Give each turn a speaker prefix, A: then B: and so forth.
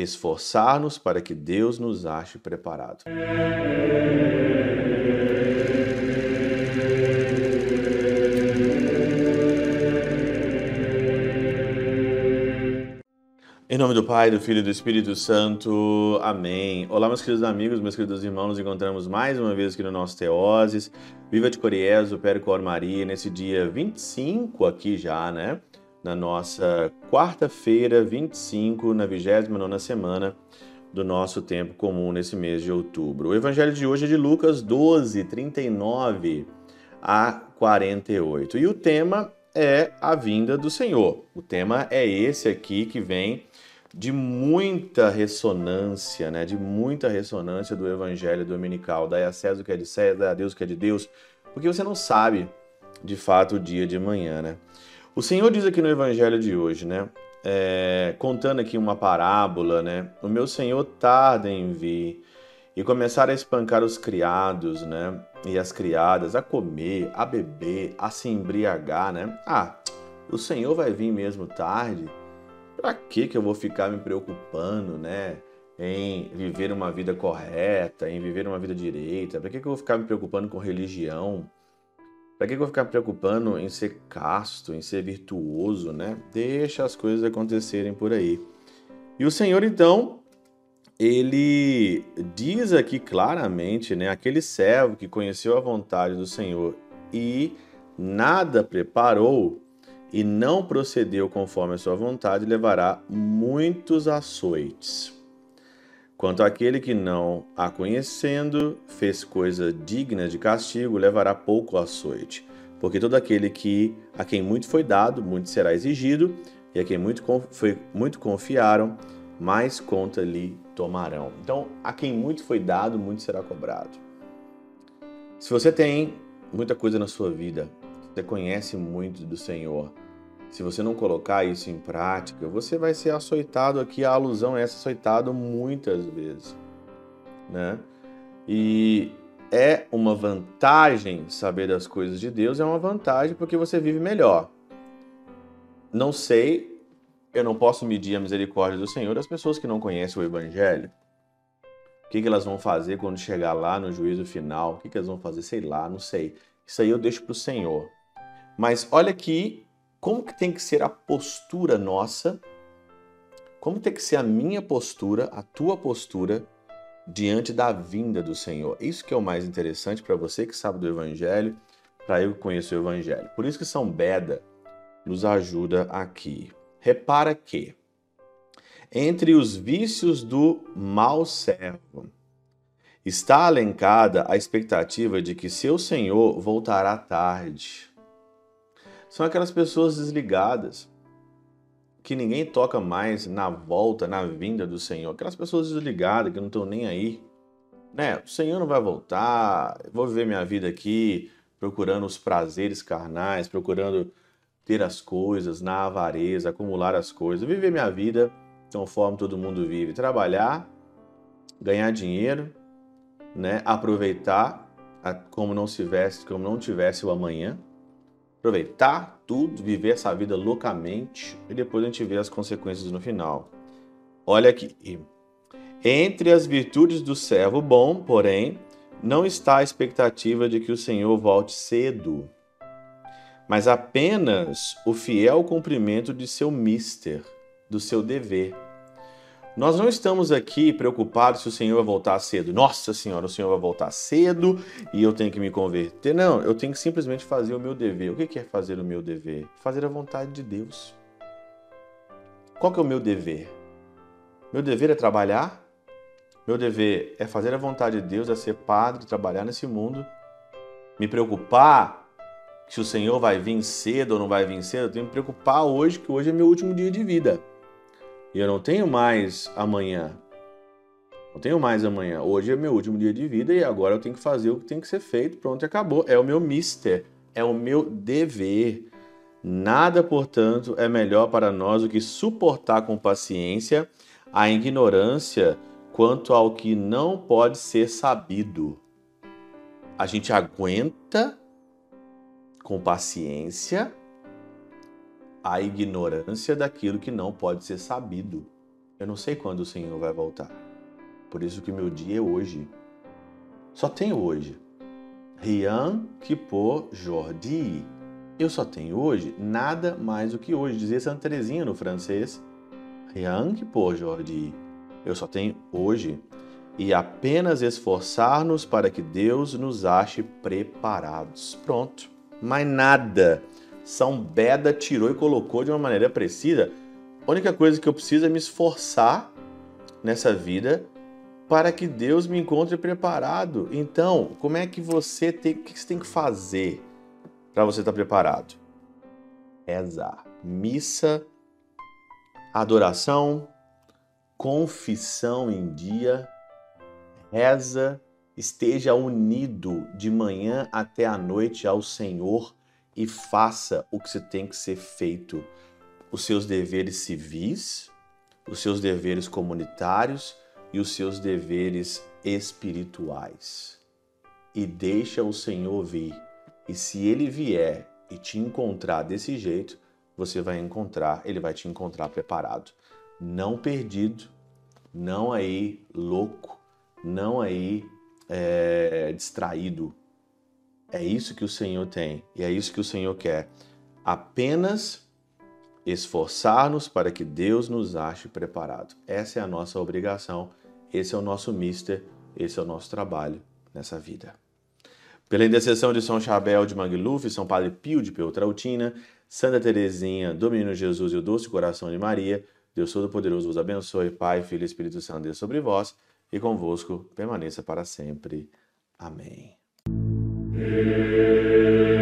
A: esforçar-nos para que Deus nos ache preparado. Em nome do Pai, do Filho e do Espírito Santo. Amém. Olá, meus queridos amigos, meus queridos irmãos, nos encontramos mais uma vez aqui no nosso Teoses. Viva de Coriés, o Percor Maria, nesse dia 25 aqui já, né? Na nossa quarta-feira, 25, na 29 semana do nosso tempo comum nesse mês de outubro. O evangelho de hoje é de Lucas 12, 39 a 48. E o tema é a vinda do Senhor. O tema é esse aqui que vem de muita ressonância, né? De muita ressonância do evangelho dominical. Daí a César o que é de César, a Deus o que é de Deus, porque você não sabe de fato o dia de manhã, né? O Senhor diz aqui no evangelho de hoje, né? É, contando aqui uma parábola, né? O meu Senhor tarda em vir e começar a espancar os criados, né? E as criadas a comer, a beber, a se embriagar, né? Ah, o Senhor vai vir mesmo tarde. Para que que eu vou ficar me preocupando, né? Em viver uma vida correta, em viver uma vida direita? Para que que eu vou ficar me preocupando com religião? Para que, eu vou ficar preocupando em ser casto, em ser virtuoso, né? Deixa as coisas acontecerem por aí. E o Senhor, então, ele diz aqui claramente, né? Aquele servo que conheceu a vontade do Senhor e nada preparou, e não procedeu conforme a sua vontade, levará muitos açoites. Quanto àquele que não a conhecendo, fez coisa digna de castigo, levará pouco açoite. Porque todo aquele que a quem muito foi dado, muito será exigido, e a quem muito, foi, muito confiaram, mais conta lhe tomarão. Então, a quem muito foi dado, muito será cobrado. Se você tem muita coisa na sua vida, você conhece muito do Senhor. Se você não colocar isso em prática, você vai ser açoitado aqui. A alusão é essa açoitado muitas vezes, né? E é uma vantagem saber das coisas de Deus, é uma vantagem porque você vive melhor. Não sei, eu não posso medir a misericórdia do Senhor das pessoas que não conhecem o Evangelho. O que, que elas vão fazer quando chegar lá no juízo final? O que, que elas vão fazer? Sei lá, não sei. Isso aí eu deixo para o Senhor. Mas olha que como que tem que ser a postura nossa, como tem que ser a minha postura, a tua postura diante da vinda do Senhor. Isso que é o mais interessante para você que sabe do Evangelho, para eu que conheço o Evangelho. Por isso que São Beda nos ajuda aqui. Repara que entre os vícios do mau servo está alencada a expectativa de que seu Senhor voltará tarde são aquelas pessoas desligadas, que ninguém toca mais na volta, na vinda do Senhor. Aquelas pessoas desligadas que não estão nem aí. Né? O Senhor não vai voltar, vou viver minha vida aqui procurando os prazeres carnais, procurando ter as coisas na avareza, acumular as coisas, viver minha vida conforme todo mundo vive, trabalhar, ganhar dinheiro, né? aproveitar como não tivesse, como não tivesse o amanhã aproveitar tudo, viver essa vida loucamente e depois a gente vê as consequências no final. Olha aqui. Entre as virtudes do servo bom, porém, não está a expectativa de que o Senhor volte cedo, mas apenas o fiel cumprimento de seu mister, do seu dever. Nós não estamos aqui preocupados se o Senhor vai voltar cedo. Nossa Senhora, o Senhor vai voltar cedo e eu tenho que me converter. Não, eu tenho que simplesmente fazer o meu dever. O que é fazer o meu dever? Fazer a vontade de Deus. Qual que é o meu dever? Meu dever é trabalhar. Meu dever é fazer a vontade de Deus, é ser padre, trabalhar nesse mundo. Me preocupar se o Senhor vai vir cedo ou não vai vir cedo. Eu tenho que me preocupar hoje, que hoje é meu último dia de vida. E eu não tenho mais amanhã. Não tenho mais amanhã. Hoje é meu último dia de vida e agora eu tenho que fazer o que tem que ser feito. Pronto, acabou. É o meu mister. É o meu dever. Nada, portanto, é melhor para nós do que suportar com paciência a ignorância quanto ao que não pode ser sabido. A gente aguenta com paciência a ignorância daquilo que não pode ser sabido. Eu não sei quando o Senhor vai voltar. Por isso que meu dia é hoje. Só tenho hoje. Rien que por Jordi. Eu só tenho hoje nada mais do que hoje. Dizia Santa Teresinha no francês. Rien que por Jordi. Eu só tenho hoje. E apenas esforçar-nos para que Deus nos ache preparados. Pronto. Mais nada. São Beda tirou e colocou de uma maneira precisa. A única coisa que eu preciso é me esforçar nessa vida para que Deus me encontre preparado. Então, como é que você tem, o que você tem que fazer para você estar preparado? Rezar, missa, adoração, confissão em dia, reza, esteja unido de manhã até a noite ao Senhor e faça o que você tem que ser feito, os seus deveres civis, os seus deveres comunitários, e os seus deveres espirituais. E deixa o Senhor vir. E se ele vier e te encontrar desse jeito, você vai encontrar, ele vai te encontrar preparado. Não perdido, não aí louco, não aí é, distraído. É isso que o Senhor tem e é isso que o Senhor quer. Apenas esforçar-nos para que Deus nos ache preparado. Essa é a nossa obrigação esse é o nosso mister, esse é o nosso trabalho nessa vida. Pela intercessão de São Chabel de Mangluf, São Padre Pio de Peltrautina, Santa Teresinha, do Menino Jesus e o Doce Coração de Maria, Deus Todo-Poderoso vos abençoe, Pai, Filho e Espírito Santo, Deus sobre vós e convosco permaneça para sempre. Amém. Amen.